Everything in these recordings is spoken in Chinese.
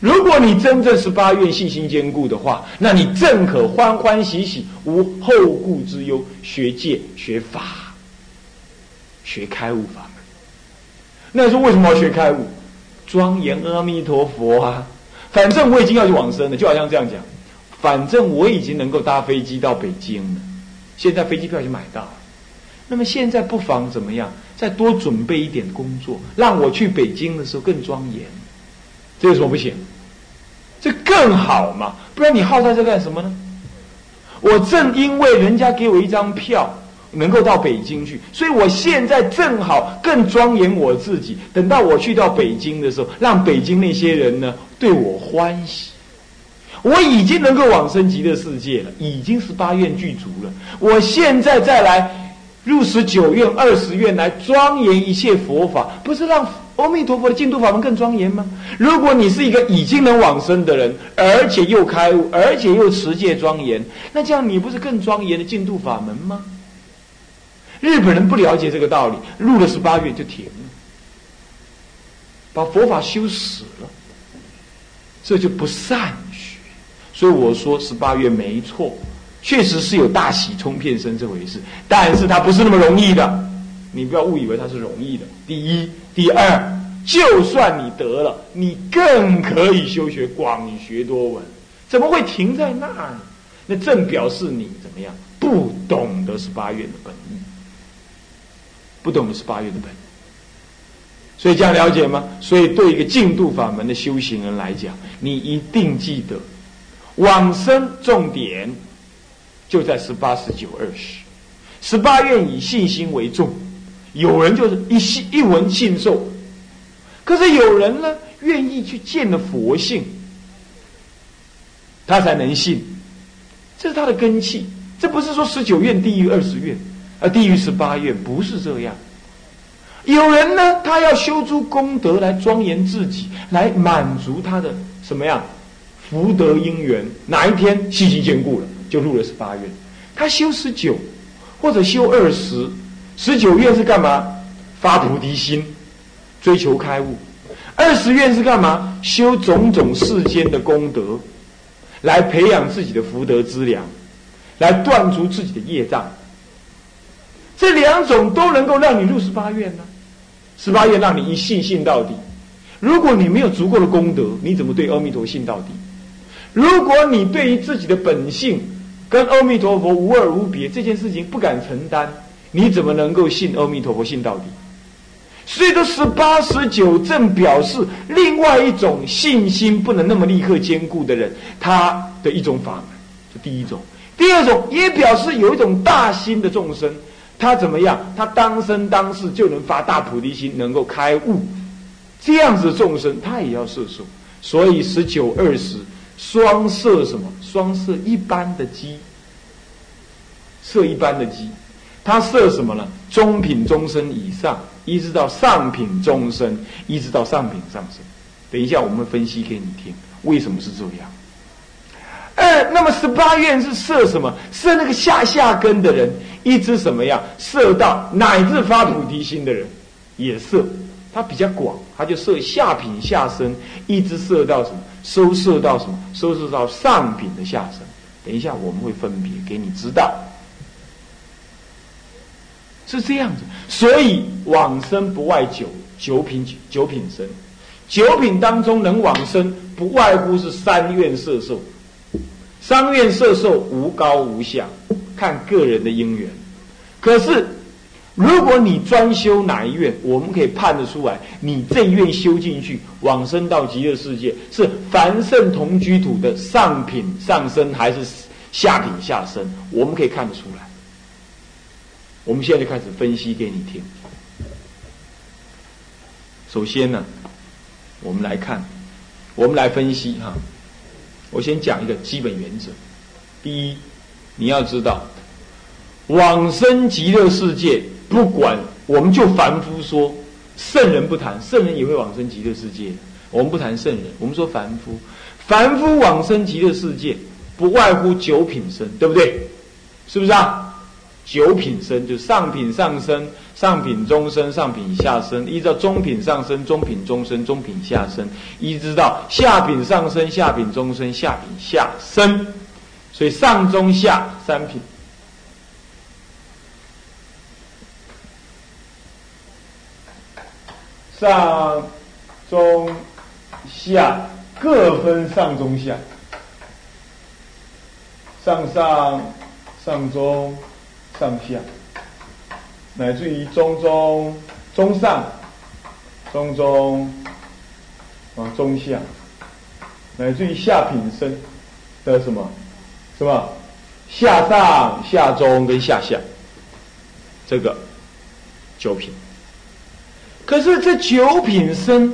如果你真正十八愿信心坚固的话，那你正可欢欢喜喜无后顾之忧，学戒学法，学开悟法门。那说为什么要学开悟？庄严阿弥陀佛啊！反正我已经要去往生了，就好像这样讲。反正我已经能够搭飞机到北京了，现在飞机票已经买到了。那么现在不妨怎么样？再多准备一点工作，让我去北京的时候更庄严。这有什么不行？这更好嘛！不然你耗在这干什么呢？我正因为人家给我一张票，能够到北京去，所以我现在正好更庄严我自己。等到我去到北京的时候，让北京那些人呢对我欢喜。我已经能够往生极乐世界了，已经是八愿具足了。我现在再来入十九愿、二十愿来庄严一切佛法，不是让阿弥陀佛的净土法门更庄严吗？如果你是一个已经能往生的人，而且又开悟，而且又持戒庄严，那这样你不是更庄严的净土法门吗？日本人不了解这个道理，入了十八愿就停了，把佛法修死了，这就不善学。所以我说十八月没错，确实是有大喜冲片身这回事，但是它不是那么容易的，你不要误以为它是容易的。第一，第二，就算你得了，你更可以修学广学多闻，怎么会停在那呢？那正表示你怎么样不懂得十八月的本意，不懂得十八月的本意。所以这样了解吗？所以对一个净度法门的修行人来讲，你一定记得。往生重点就在十八、十九、二十。十八愿以信心为重，有人就是一信一闻信受，可是有人呢愿意去见了佛性，他才能信，这是他的根气。这不是说十九愿低于二十愿，而低于十八愿，不是这样。有人呢，他要修诸功德来庄严自己，来满足他的什么样？福德因缘，哪一天信心坚固了，就入了十八愿。他修十九，或者修二十，十九愿是干嘛？发菩提心，追求开悟；二十愿是干嘛？修种种世间的功德，来培养自己的福德资粮，来断除自己的业障。这两种都能够让你入十八愿呢。十八愿让你一信信到底。如果你没有足够的功德，你怎么对阿弥陀佛信到底？如果你对于自己的本性跟阿弥陀佛无二无别这件事情不敢承担，你怎么能够信阿弥陀佛信到底？所以，这十八十九正表示另外一种信心不能那么立刻坚固的人，他的一种法门。这第一种，第二种也表示有一种大心的众生，他怎么样？他当生当世就能发大菩提心，能够开悟。这样子的众生，他也要摄受。所以，十九二十。双色什么？双色一般的鸡，色一般的鸡，它设什么呢？中品终身以上，一直到上品终身，一直到上品上身。等一下我们分析给你听，为什么是这样？二，那么十八愿是设什么？设那个下下根的人，一直什么样？设到乃至发菩提心的人，也设。它比较广，它就设下品下身，一直设到什么？收设到什么？收设到上品的下身。等一下我们会分别给你知道，是这样子。所以往生不外九九品九品生，九品当中能往生，不外乎是三愿摄受。三愿摄受无高无下，看个人的因缘。可是。如果你专修哪一愿，我们可以判得出来，你这一愿修进去，往生到极乐世界，是凡圣同居土的上品上身，还是下品下身？我们可以看得出来。我们现在就开始分析给你听。首先呢，我们来看，我们来分析哈。我先讲一个基本原则：第一，你要知道，往生极乐世界。不管，我们就凡夫说，圣人不谈，圣人也会往生极乐世界。我们不谈圣人，我们说凡夫，凡夫往生极乐世界，不外乎九品生，对不对？是不是啊？九品生就上品上身，上品中生，上品下生，依照中品上生，中品中生，中品下生，一直到下品上生，下品中生，下品下生，所以上中下三品。上中下各分上中下，上上上中上下。乃至于中中中上中中啊中下，乃至于下品生的什么什么下上下中跟下下，这个九品。可是这九品生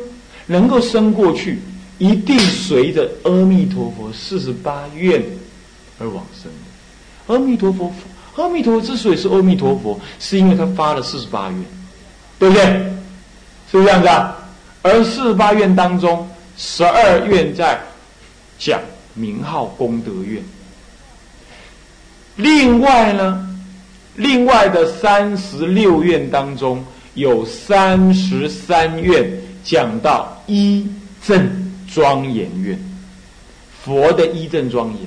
能够升过去，一定随着阿弥陀佛四十八愿而往生。阿弥陀佛。阿弥陀佛之所以是阿弥陀佛，是因为他发了四十八愿，对不对？是不是这样子啊？而四十八愿当中，十二愿在讲名号功德愿。另外呢，另外的三十六愿当中，有三十三愿讲到一正庄严愿，佛的一正庄严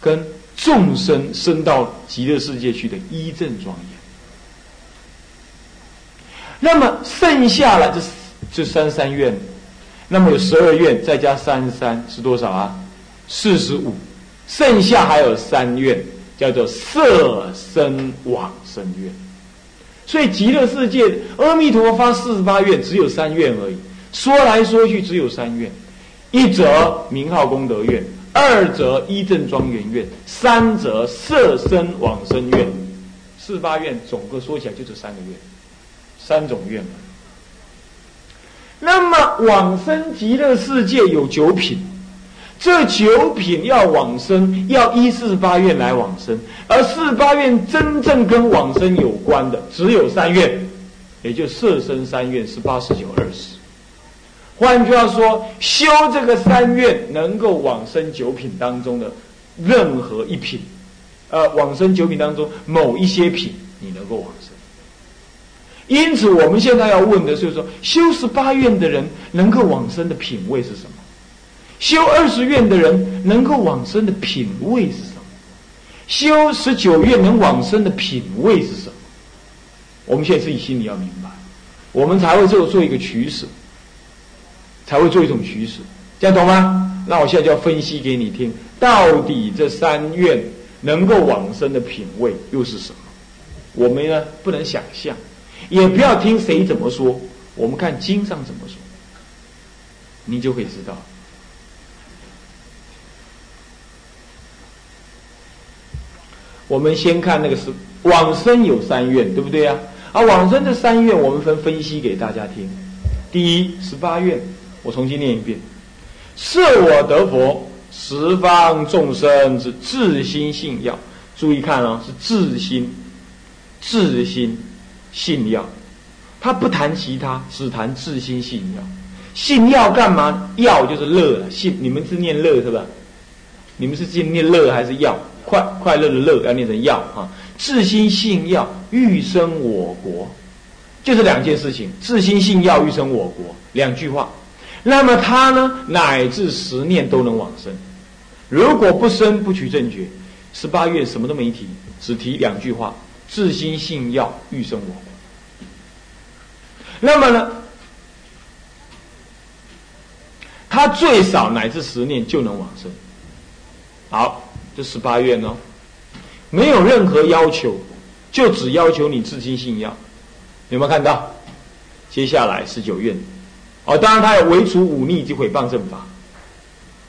跟。众生升到极乐世界去的一正庄严，那么剩下了这这三三愿，那么有十二愿，再加三三是多少啊？四十五，剩下还有三愿，叫做色身往生愿。所以极乐世界阿弥陀佛发四十八愿，只有三愿而已。说来说去，只有三愿，一则名号功德愿。二则一正庄严愿，三则色身往生愿，四八愿总个说起来就这三个愿，三种愿那么往生极乐世界有九品，这九品要往生，要依四八愿来往生，而四八愿真正跟往生有关的只有三愿，也就色身三愿是八十九二十。换句话说，修这个三愿能够往生九品当中的任何一品，呃，往生九品当中某一些品，你能够往生。因此，我们现在要问的就是说，修十八愿的人能够往生的品位是什么？修二十愿的人能够往生的品位是什么？修十九愿能往生的品位是什么？我们现在自己心里要明白，我们才会做做一个取舍。才会做一种取舍，这样懂吗？那我现在就要分析给你听，到底这三愿能够往生的品位又是什么？我们呢不能想象，也不要听谁怎么说，我们看经上怎么说，你就会知道。我们先看那个是往生有三愿，对不对啊？啊，往生这三愿，我们分分析给大家听。第一，十八愿。我重新念一遍：设我得佛，十方众生之自心信要。注意看哦，是自心、自心信要。他不谈其他，只谈自心信要。信要干嘛？要就是乐，信你们是念乐是吧？你们是念乐还是要？快快乐的乐要念成要啊！自心信要，欲生我国，就是两件事情。自心信要，欲生我国，两句话。那么他呢，乃至十念都能往生。如果不生不取正觉，十八愿什么都没提，只提两句话：自心信要，欲生我。那么呢，他最少乃至十念就能往生。好，这十八愿哦，没有任何要求，就只要求你自心信要。有没有看到？接下来十九愿。哦，当然他要维除忤逆及毁谤正法，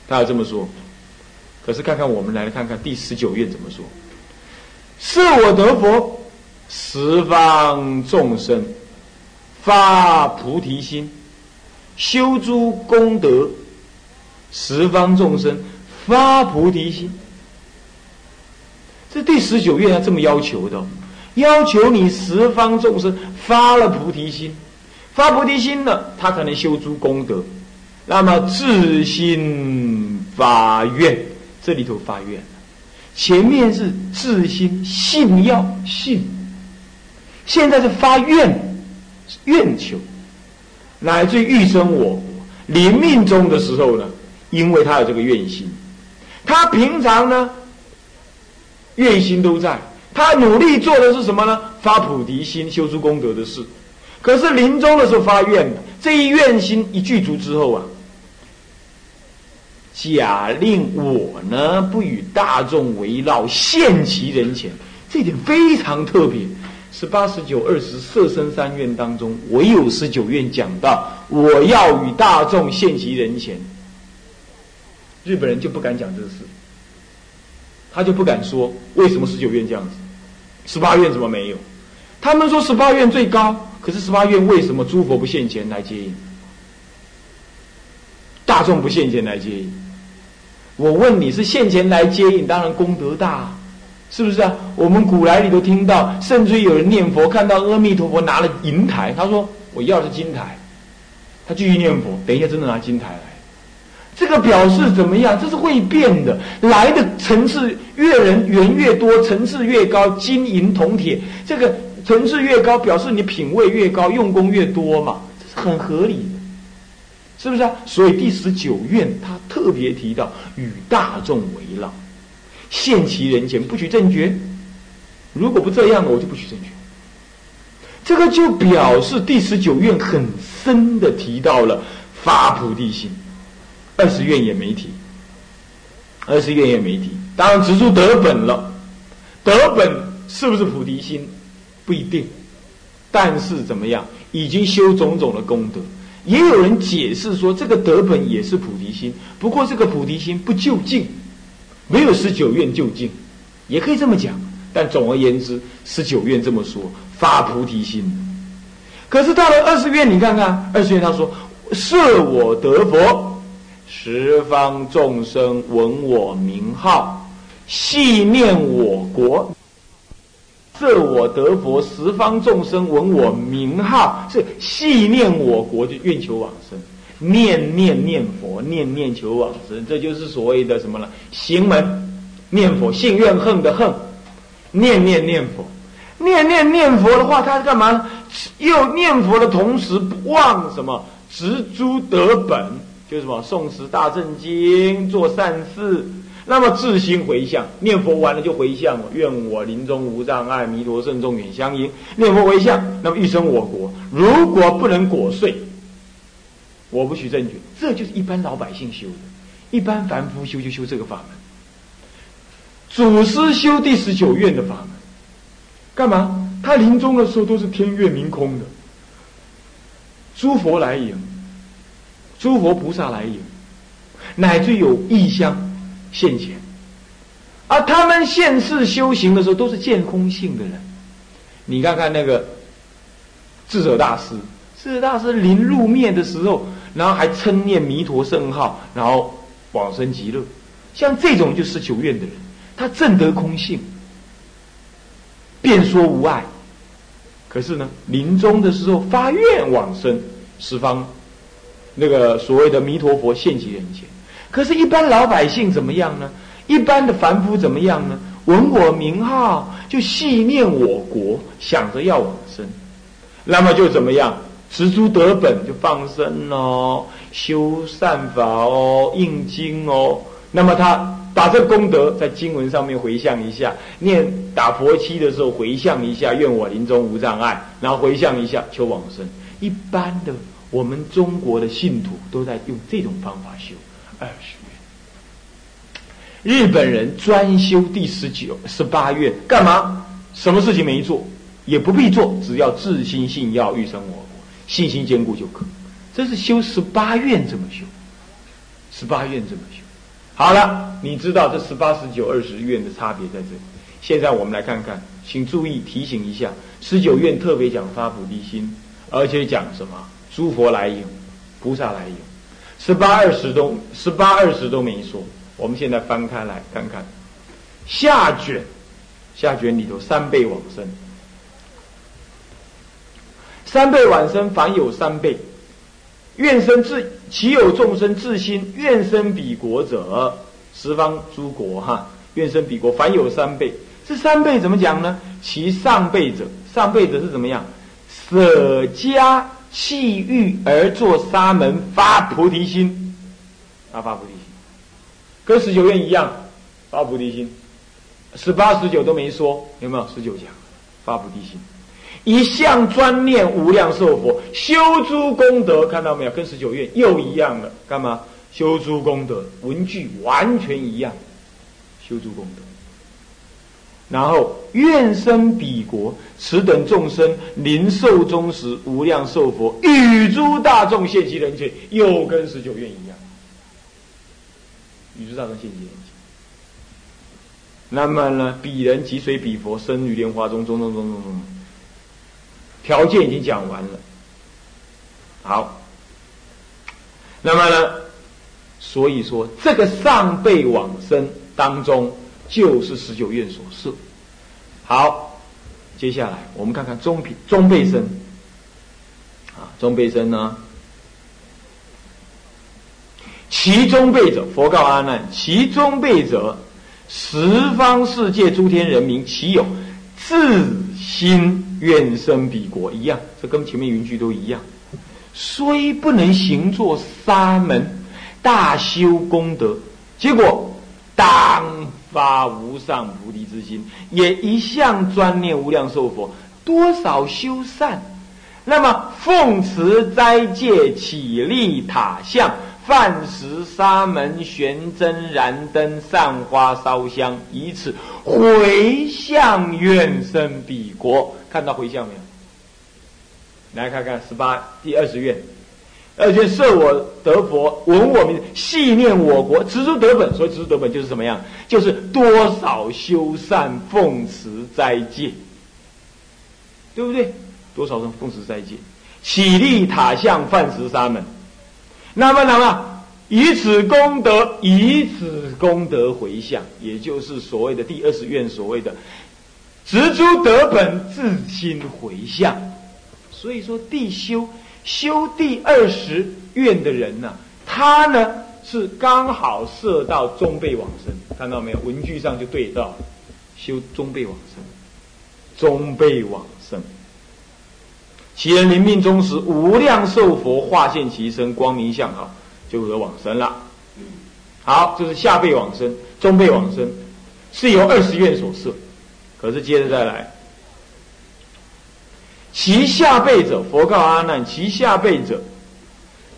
他要这么说。可是看看我们来看看第十九愿怎么说：是我得佛，十方众生发菩提心，修诸功德，十方众生发菩提心。这第十九愿要这么要求的，要求你十方众生发了菩提心。发菩提心了，他才能修诸功德。那么自心发愿，这里头发愿前面是自心信要信，现在是发愿，愿求，乃至欲生我国。临命终的时候呢，因为他有这个愿心，他平常呢，愿心都在，他努力做的是什么呢？发菩提心，修出功德的事。可是临终的时候发愿，这一愿心一具足之后啊，假令我呢不与大众围绕，现其人前，这点非常特别。十八、十九、二十色身三愿当中，唯有十九愿讲到我要与大众现其人前。日本人就不敢讲这个事，他就不敢说为什么十九愿这样子，十八愿怎么没有？他们说十八愿最高。可是十八愿为什么诸佛不现前来接引？大众不现前来接引？我问你是现前来接引，当然功德大，是不是啊？我们古来里都听到，甚至有人念佛，看到阿弥陀佛拿了银台，他说我要的是金台，他继续念佛，等一下真的拿金台来，这个表示怎么样？这是会变的，来的层次越人缘越多，层次越高，金银铜铁这个。层次越高，表示你品位越高，用功越多嘛，这是很合理的，是不是啊？所以第十九愿他特别提到与大众围绕，现其人前不取正觉。如果不这样，我就不取正觉。这个就表示第十九愿很深的提到了发菩提心，二十愿也没提，二十愿也没提。当然，直出得本了，得本是不是菩提心？不一定，但是怎么样，已经修种种的功德。也有人解释说，这个德本也是菩提心，不过这个菩提心不就近，没有十九愿就近，也可以这么讲。但总而言之，十九愿这么说，发菩提心。可是到了二十愿，你看看二十愿，他说：“设我得佛，十方众生闻我名号，系念我国。”设我得佛，十方众生闻我名号，是系念我国，就愿求往生，念念念佛，念念求往生，这就是所谓的什么呢？行门念佛，信愿恨的恨，念念念佛，念念念佛的话，他是干嘛？又念佛的同时不忘什么？植诸得本，就是什么？诵持大正经，做善事。那么自心回向，念佛完了就回向愿我临终无障碍，弥陀圣众远相迎。念佛回向，那么欲生我国。如果不能果遂，我不许正觉。这就是一般老百姓修的，一般凡夫修就修这个法门。祖师修第十九愿的法门，干嘛？他临终的时候都是天月明空的，诸佛来迎，诸佛菩萨来迎，乃至有异乡。现前，而他们现世修行的时候都是见空性的人。你看看那个智者大师，智者大师临入灭的时候，然后还称念弥陀圣号，然后往生极乐。像这种就是九愿的人，他正得空性，便说无碍。可是呢，临终的时候发愿往生十方，那个所谓的弥陀佛现其人前。可是，一般老百姓怎么样呢？一般的凡夫怎么样呢？闻我名号，就系念我国，想着要往生，那么就怎么样？持诸得本，就放生哦，修善法哦，印经哦。那么他把这功德在经文上面回向一下，念打佛七的时候回向一下，愿我临终无障碍，然后回向一下求往生。一般的，我们中国的信徒都在用这种方法修。二十愿，日本人专修第十九、十八愿，干嘛？什么事情没做，也不必做，只要自心信要欲生我国，信心坚固就可。这是修十八愿这么修，十八愿这么修。好了，你知道这十八、十九、二十愿的差别在这里。现在我们来看看，请注意提醒一下，十九愿特别讲发菩提心，而且讲什么？诸佛来迎，菩萨来迎。十八二十都十八二十都没说，我们现在翻开来看看下卷，下卷里头三倍往生，三倍往生凡有三倍，愿生自其有众生自心愿生彼国者，十方诸国哈，愿生彼国凡有三倍，这三倍怎么讲呢？其上辈者上辈者是怎么样？舍家弃欲而作沙门，发菩提心，啊，发菩提心，跟十九愿一样，发菩提心。十八、十九都没说，有没有？十九讲发菩提心，一向专念无量寿佛，修诸功德，看到没有？跟十九愿又一样了，干嘛？修诸功德，文句完全一样，修诸功德。然后愿生彼国，此等众生临寿终时，无量寿佛与诸大众现其人前，又跟十九愿一样，与诸大众现其人前。那么呢，彼人即随彼佛生于莲花中，中中中中中，条件已经讲完了。好，那么呢，所以说这个上辈往生当中。就是十九愿所设。好，接下来我们看看中品中辈生。啊，中辈生呢？其中辈者，佛告阿难：其中辈者，十方世界诸天人民，其有自心愿生彼国？一样，这跟前面云句都一样。虽不能行作沙门，大修功德，结果当。发无上菩提之心，也一向专念无量寿佛，多少修善。那么奉持斋戒，起立塔像，饭食沙门，悬真燃灯，散花烧香，以此回向愿生彼国。看到回向没有？来看看十八第二十愿。而且设我得佛，闻我名，系念我国，植诸得本。所以植诸得本就是怎么样？就是多少修善，奉持斋戒，对不对？多少人奉持斋戒，起立塔像，饭食沙门。那么，那么以此功德，以此功德回向，也就是所谓的第二十愿，所谓的植诸得本，自心回向。所以说，地修。修第二十愿的人呢，他呢是刚好射到中辈往生，看到没有？文句上就对到，修中辈往生，中辈往生。其人临命终时，无量寿佛化现其身，光明相好，就得往生了。好，这是下辈往生，中辈往生是由二十愿所设，可是接着再来。其下辈者，佛告阿难：其下辈者，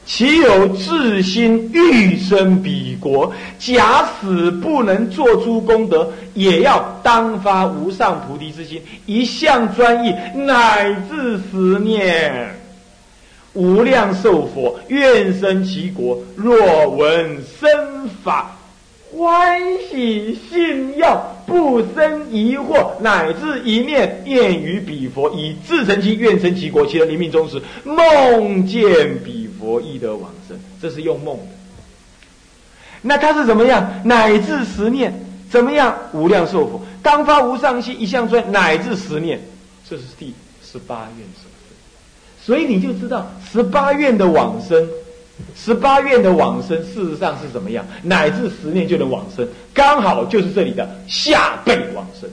其有自心欲生彼国，假使不能做出功德，也要当发无上菩提之心，一向专一，乃至十念，无量寿佛愿生其国。若闻生法。欢喜信要不生疑惑，乃至一念念于彼佛，以自成其愿成其国。其人临命终时，梦见彼佛亦得往生。这是用梦的。那他是怎么样？乃至十念，怎么样？无量寿佛当发无上心，一向专，乃至十念。这是第十八愿所所以你就知道十八愿的往生。十八愿的往生，事实上是怎么样？乃至十年就能往生，刚好就是这里的下辈往生。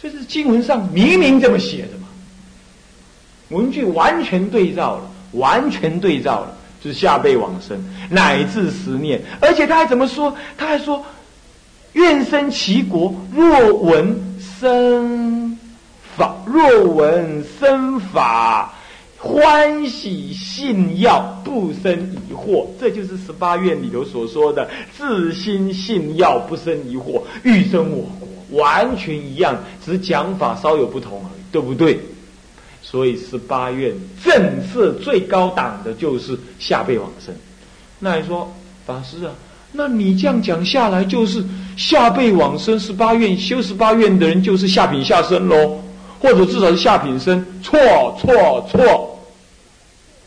所以是经文上明明这么写的嘛，文句完全对照了，完全对照了，就是下辈往生，乃至十年，而且他还怎么说？他还说：愿生其国，若闻生法，若闻生法。欢喜信要不生疑惑，这就是十八愿里头所说的自心信要不生疑惑，欲生我国，完全一样，只是讲法稍有不同而已，对不对？所以十八愿正色最高档的就是下辈往生。那你说法师啊，那你这样讲下来，就是下辈往生十八愿修十八愿的人就是下品下生喽？或者至少是下品生，错错错！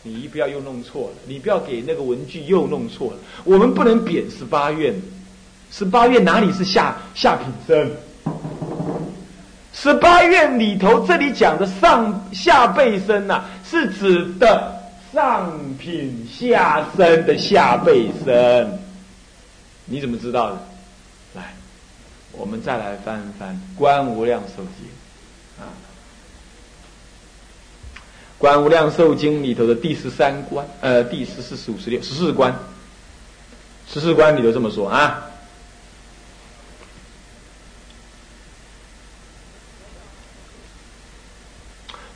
你不要又弄错了，你不要给那个文具又弄错了。我们不能贬十八愿，十八愿哪里是下下品生？十八愿里头这里讲的上下辈生呐，是指的上品下生的下辈生。你怎么知道的？来，我们再来翻一翻《观无量寿经》。观无量寿经里头的第十三关，呃，第十四、十五、十六、十四关，十四关里头这么说啊。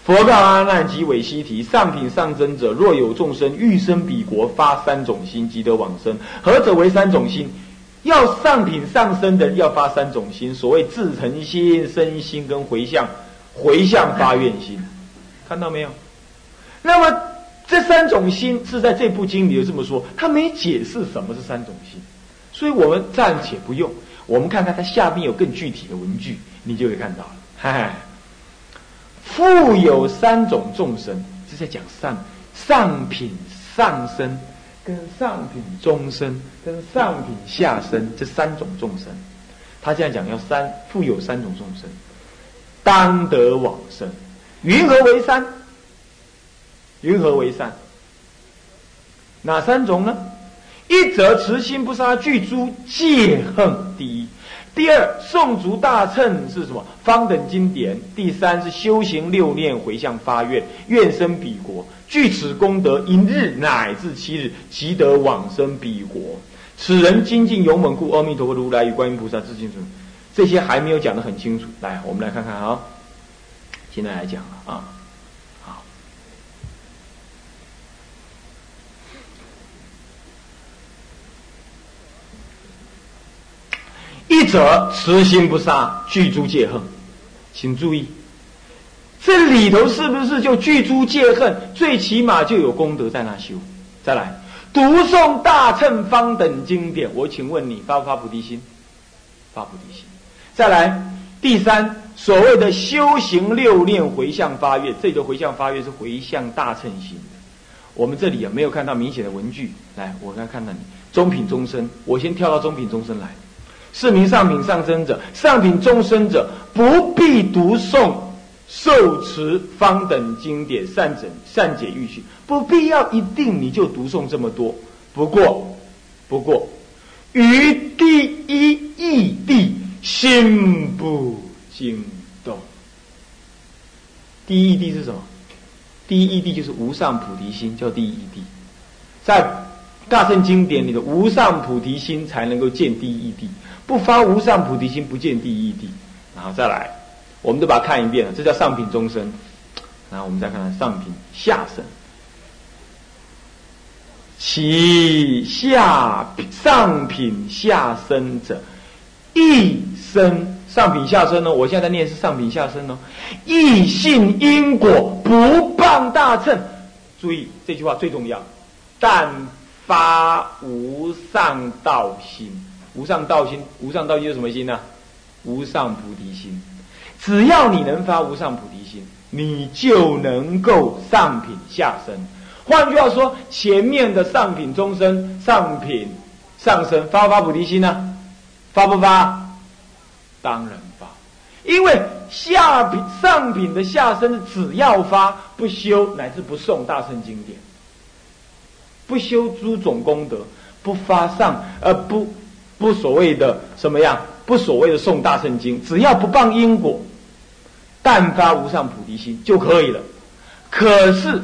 佛告阿难及韦西提：上品上真者，若有众生欲生彼国，发三种心，即得往生。何者为三种心？要上品上生的要发三种心，所谓自诚心、身心跟回向、回向发愿心，看到没有？那么这三种心是在这部经里有这么说，他没解释什么是三种心，所以我们暂且不用。我们看看它下面有更具体的文句，你就会看到了。嗨，富有三种众生，是在讲上上品上生，跟上品中生，跟上品下生这三种众生。他这样讲，要三富有三种众生，当得往生。云何为三？云何为善？哪三种呢？一则慈心不杀，具诸戒恨。第一，第二，诵足大乘是什么？方等经典。第三是修行六念回向发愿，愿生彼国。具此功德，一日乃至七日，即得往生彼国。此人精进勇猛故，阿弥陀佛如来与观音菩萨自敬尊。这些还没有讲得很清楚。来，我们来看看啊。现在来讲了啊。一者慈心不杀，具诸戒恨，请注意，这里头是不是就具诸戒恨？最起码就有功德在那修。再来，读诵大乘方等经典，我请问你发不发菩提心？发菩提心。再来，第三，所谓的修行六念回向发愿，这个回向发愿是回向大乘心。我们这里也没有看到明显的文句。来，我刚看到你中品中生，我先跳到中品中生来。是名上品上生者，上品中生者不必读诵受持方等经典善整善解欲趣，不必要一定你就读诵这么多。不过，不过，于第一义地心不惊动。第一义地是什么？第一义地就是无上菩提心，叫第一义地。在大圣经典里的无上菩提心才能够见第一义地。不发无上菩提心，不见第一地。然后再来，我们都把它看一遍了。这叫上品中生。然后我们再看看上品下生。其下上品下生者，一生上品下生呢？我现在念是上品下生哦。异性因果，不傍大乘。注意这句话最重要。但发无上道心。无上道心，无上道心是什么心呢？无上菩提心。只要你能发无上菩提心，你就能够上品下生。换句话说，前面的上品中生、上品上生发不发菩提心呢？发不发？当然发，因为下品、上品的下生，只要发不修，乃至不诵大圣经典，不修诸种功德，不发上而不。不所谓的什么样？不所谓的诵大圣经，只要不谤因果，但发无上菩提心就可以了。可是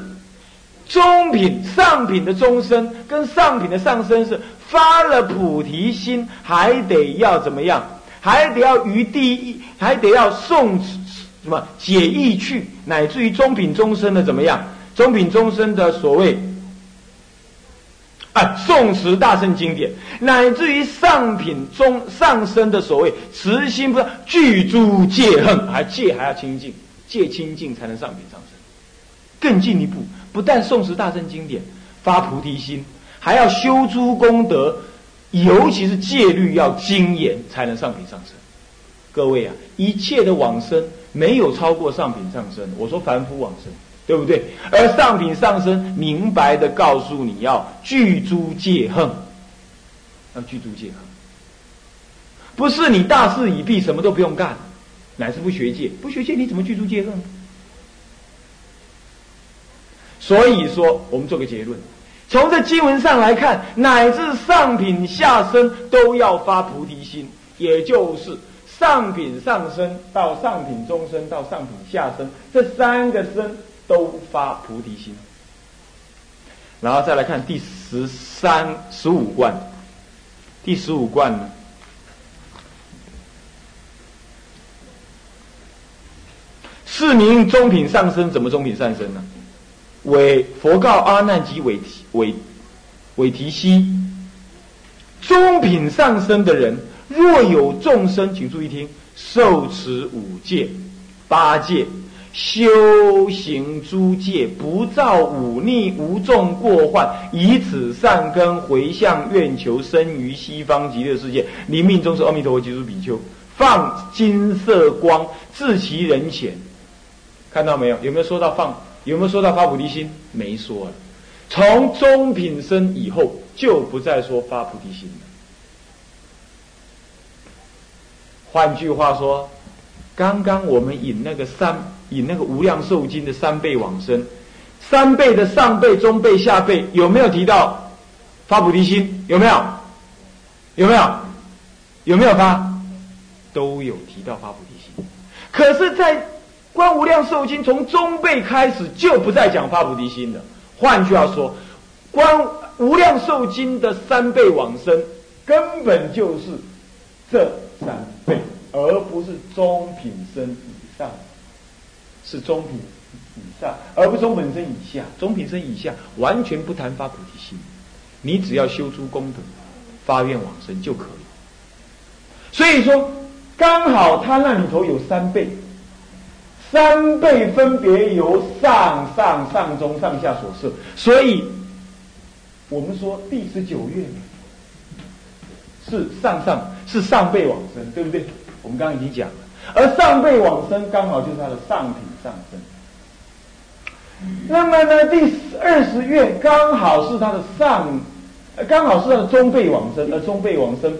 中品、上品的中生跟上品的上生是发了菩提心，还得要怎么样？还得要于第一，还得要送什么解义去，乃至于中品中生的怎么样？中品中生的所谓。啊，宋词大圣经典，乃至于上品中上升的所谓慈心，不是具诸戒恨，还戒还要清净，戒清净才能上品上升。更进一步，不但宋词大圣经典，发菩提心，还要修诸功德，尤其是戒律要精严，才能上品上升。各位啊，一切的往生没有超过上品上升。我说凡夫往生。对不对？而上品上身明白的告诉你要具诸戒恨，要具诸戒恨，不是你大事已毕，什么都不用干，乃是不学戒，不学戒你怎么具诸戒恨？所以说，我们做个结论，从这经文上来看，乃至上品下身都要发菩提心，也就是上品上身到上品中身到上品下身，这三个身都发菩提心。然后再来看第十三、十五观，第十五观呢，是名中品上身，怎么中品上身呢？为佛告阿难及韦提韦韦提希，中品上身的人，若有众生，请注意听，受持五戒、八戒。修行诸戒，不造忤逆，无众过患，以此善根回向愿求生于西方极乐世界。你命终是，阿弥陀佛即出比丘，放金色光，至其人前。看到没有？有没有说到放？有没有说到发菩提心？没说了。从中品生以后，就不再说发菩提心了。换句话说，刚刚我们引那个三。以那个无量寿经的三倍往生，三倍的上辈、中辈、下辈有没有提到发菩提心？有没有？有没有？有没有发？都有提到发菩提心。可是，在观无量寿经从中辈开始就不再讲发菩提心了。换句话说，观无量寿经的三倍往生根本就是这三倍，而不是中品生。是中品以上，而不是中品身以下。中品身以下完全不谈发菩提心，你只要修出功德，发愿往生就可以。所以说，刚好他那里头有三倍，三倍分别由上上上中上下所设，所以我们说第十九愿是上上是上辈往生，对不对？我们刚刚已经讲了。而上辈往生刚好就是他的上品上身，那么呢，第二十愿刚好是他的上，刚好是他的中辈往生，而中辈往生，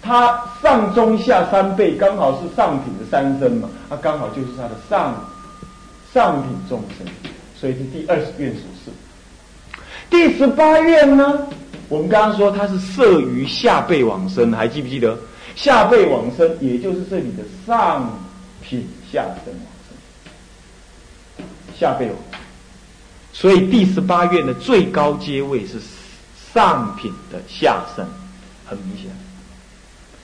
他上中下三辈刚好是上品的三生嘛，他刚好就是他的上上品众生，所以是第二十愿所示。第十八愿呢，我们刚刚说他是摄于下辈往生，还记不记得？下辈往生，也就是这里的上品下生。下辈往生，所以第十八愿的最高阶位是上品的下生，很明显。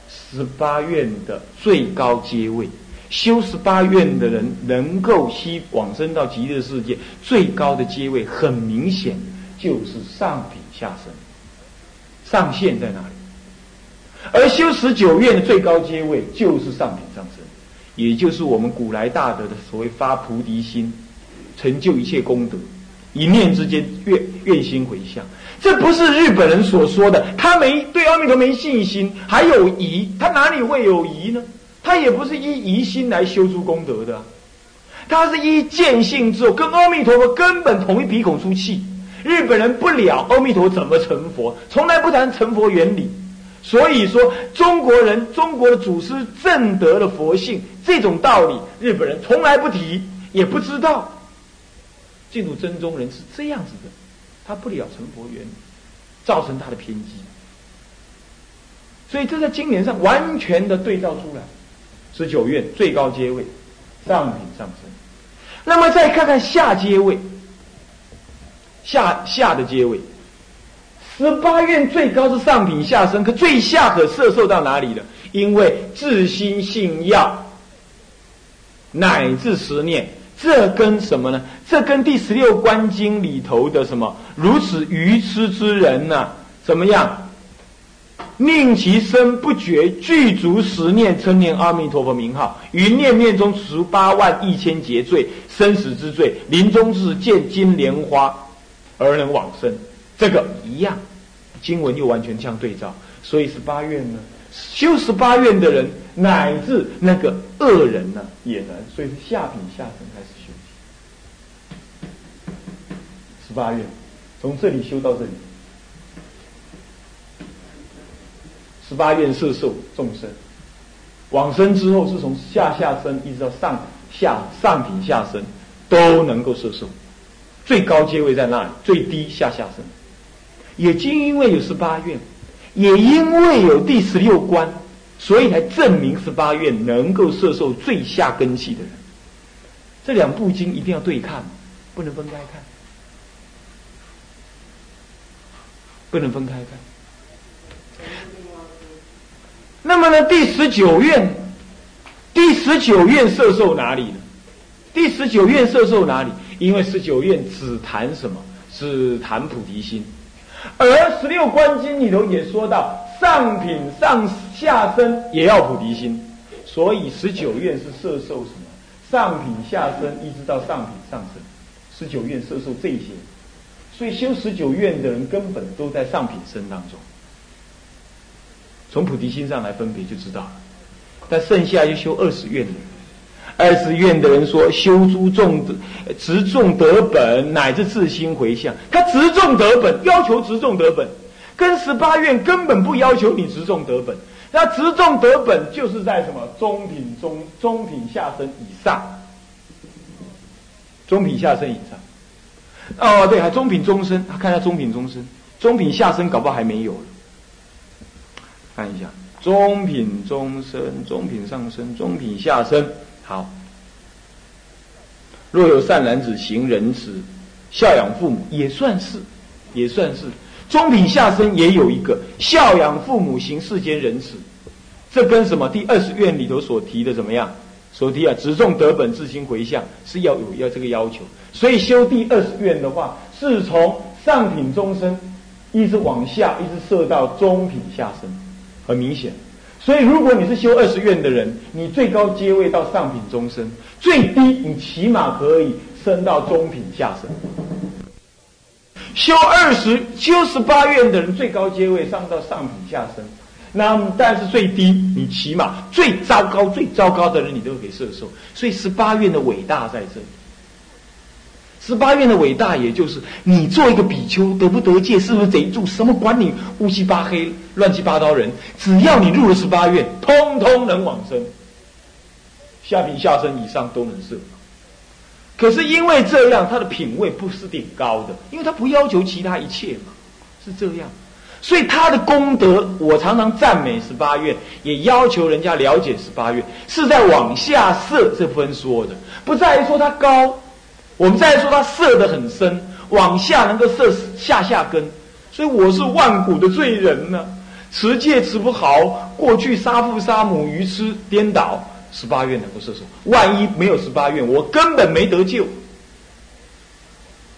十八愿的最高阶位，修十八愿的人能够西往生到极乐世界，最高的阶位很明显就是上品下生。上限在哪里？而修十九愿的最高阶位就是上品上升，也就是我们古来大德的所谓发菩提心，成就一切功德，一念之间愿愿心回向。这不是日本人所说的，他没对阿弥陀没信心，还有疑，他哪里会有疑呢？他也不是依疑心来修出功德的，他是依见性之后，跟阿弥陀佛根本同一鼻孔出气。日本人不了阿弥陀怎么成佛，从来不谈成佛原理。所以说，中国人、中国的祖师正得了佛性，这种道理，日本人从来不提，也不知道。净土真宗人是这样子的，他不了成佛缘，造成他的偏激。所以这在经典上完全的对照出来。十九院最高阶位，上品上升。那么再看看下阶位，下下的阶位。十八院最高是上品下生，可最下可摄受到哪里了？因为自心信要，乃至十念，这跟什么呢？这跟第十六观经里头的什么如此愚痴之人呢？怎么样？宁其身不觉具足十念称念阿弥陀佛名号，于念念中除八万一千劫罪生死之罪，临终时见金莲花而能往生，这个一样。经文又完全相对照，所以是八愿呢，修十八愿的人，乃至那个恶人呢，也能，所以是下品下层开始修行十八愿，从这里修到这里，十八愿摄受众生，往生之后是从下下生一直到上下上品下生都能够摄受，最高阶位在那里，最低下下生。也就因为有十八愿，也因为有第十六关，所以才证明十八愿能够摄受最下根器的人。这两部经一定要对看，不能分开看，不能分开看。那么呢，第十九愿，第十九愿摄受哪里呢？第十九愿摄受哪里？因为十九愿只谈什么？只谈菩提心。而十六观经里头也说到，上品上下身也要菩提心，所以十九愿是摄受什么？上品下身一直到上品上身，十九愿摄受这些，所以修十九愿的人根本都在上品身当中。从菩提心上来分别就知道了。但剩下就修二十愿的人，二十愿的人说修诸众德，执众得本，乃至自心回向。他执众得本，要求执众得本，跟十八愿根本不要求你执众得本。那执众得本就是在什么中品中中品下身以上，中品下身以上。哦，对，还中品中身，看一下中品中身，中品下身搞不好还没有看一下中品中身、中品上身、中品下身。好，若有善男子行仁慈，孝养父母，也算是，也算是。中品下身也有一个孝养父母行世间仁慈，这跟什么第二十愿里头所提的怎么样？所提啊，只重德本自心回向是要有要这个要求。所以修第二十愿的话，是从上品中身一直往下，一直射到中品下身，很明显。所以如果你是修二十愿的人，你最高阶位到上品中身，最低你起码可以升到中品下身。修二十、修十八愿的人，最高阶位上到上品下身，那么但是最低，你起码最糟糕、最糟糕的人，你都可以射受。所以十八愿的伟大在这里。十八愿的伟大，也就是你做一个比丘得不得戒，是不是贼住，什么管你乌七八黑、乱七八糟人，只要你入了十八愿，通通能往生，下品下身以上都能摄。可是因为这样，他的品位不是顶高的，因为他不要求其他一切嘛，是这样。所以他的功德，我常常赞美十八愿，也要求人家了解十八愿，是在往下摄这分说的，不在于说他高，我们再说他摄的很深，往下能够摄下下根。所以我是万古的罪人呢，持戒持不好，过去杀父杀母，愚痴颠倒。十八愿能够射手，万一没有十八愿，我根本没得救。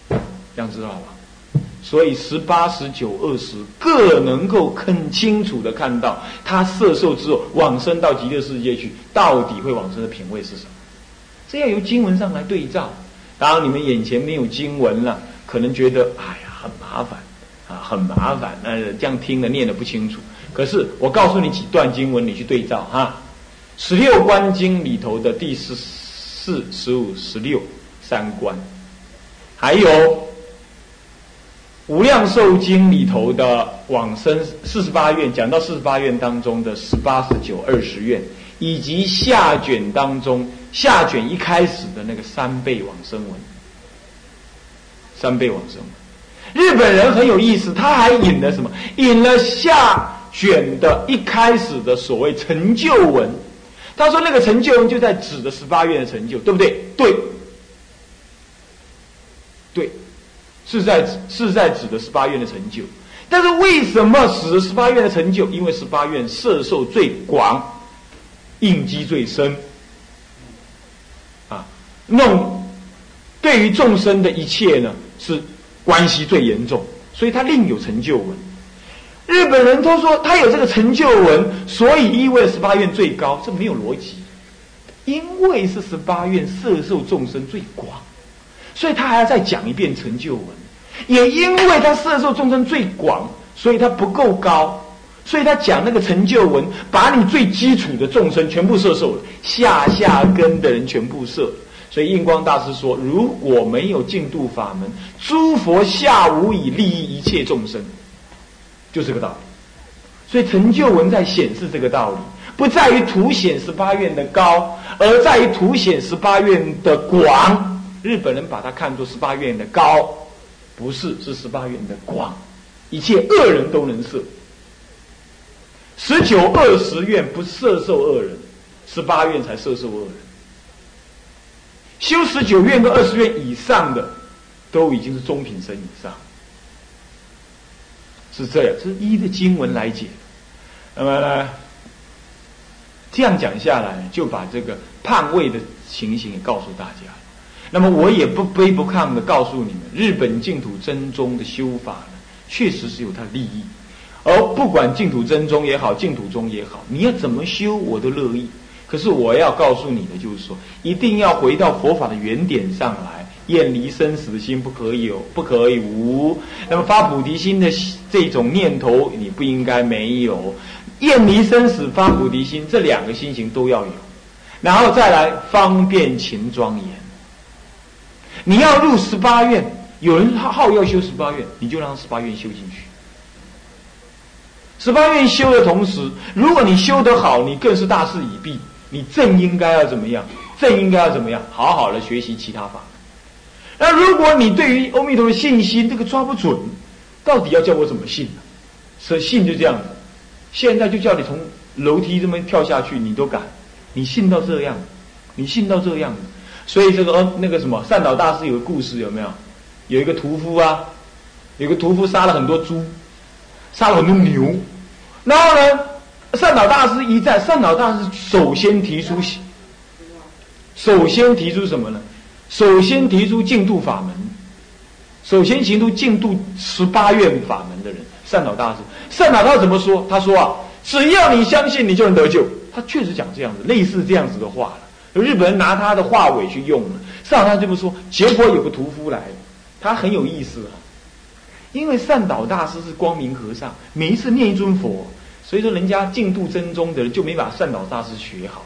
这样知道吧？所以十八、十九、二十各能够很清楚的看到，他射受之后往生到极乐世界去，到底会往生的品位是什么？这要由经文上来对照。当，你们眼前没有经文了，可能觉得哎呀很麻烦啊，很麻烦。呃，这样听的念的不清楚。可是我告诉你几段经文，你去对照哈。十六观经里头的第十四、十五、十六三观，还有无量寿经里头的往生四十八愿，讲到四十八愿当中的十八、十九、二十愿，以及下卷当中下卷一开始的那个三倍往生文，三倍往生文。日本人很有意思，他还引了什么？引了下卷的一开始的所谓成就文。他说：“那个成就文就在指的十八愿的成就，对不对？对，对，是在是在指的十八愿的成就。但是为什么使十八愿的成就？因为十八愿摄受最广，应机最深，啊，弄对于众生的一切呢，是关系最严重，所以他另有成就文。”日本人都说他有这个成就文，所以意味十八愿最高，这没有逻辑。因为是十八愿摄受众生最广，所以他还要再讲一遍成就文。也因为他摄受众生最广，所以他不够高，所以他讲那个成就文，把你最基础的众生全部摄受了，下下根的人全部摄。所以印光大师说，如果没有净度法门，诸佛下无以利益一切众生。就这个道理，所以成就文在显示这个道理，不在于凸显十八愿的高，而在于凸显十八愿的广。日本人把它看作十八愿的高，不是，是十八愿的广，一切恶人都能摄。十九二十愿不摄受恶人，十八愿才摄受恶人。修十九愿跟二十愿以上的，都已经是中品身以上。是这样，这是一的经文来解。那么呢，这样讲下来，就把这个判位的情形也告诉大家。那么我也不卑不亢的告诉你们，日本净土真宗的修法呢，确实是有它的利益。而不管净土真宗也好，净土宗也好，你要怎么修，我都乐意。可是我要告诉你的就是说，一定要回到佛法的原点上来，厌离生死心不可有，不可以无。那么发菩提心的这种念头，你不应该没有。厌离生死，发菩提心，这两个心情都要有，然后再来方便勤庄严。你要入十八愿，有人好好要修十八愿，你就让十八愿修进去。十八愿修的同时，如果你修得好，你更是大势已毕。你正应该要怎么样？正应该要怎么样？好好的学习其他法。那如果你对于阿弥陀的信心这个抓不准，到底要叫我怎么信呢？所以信就这样子。现在就叫你从楼梯这么跳下去，你都敢？你信到这样？你信到这样？所以这个那个什么善导大师有个故事有没有？有一个屠夫啊，有个屠夫杀了很多猪，杀了很多牛，然后呢？善导大师一在，善导大师首先提出，首先提出什么呢？首先提出净度法门，首先行出净度十八愿法门的人，善导大师。善导大师怎么说？他说啊，只要你相信，你就能得救。他确实讲这样子，类似这样子的话了。日本人拿他的话尾去用了。善导他这么说，结果有个屠夫来，他很有意思啊，因为善导大师是光明和尚，每一次念一尊佛。所以说，人家净度真宗的人就没把善导大师学好，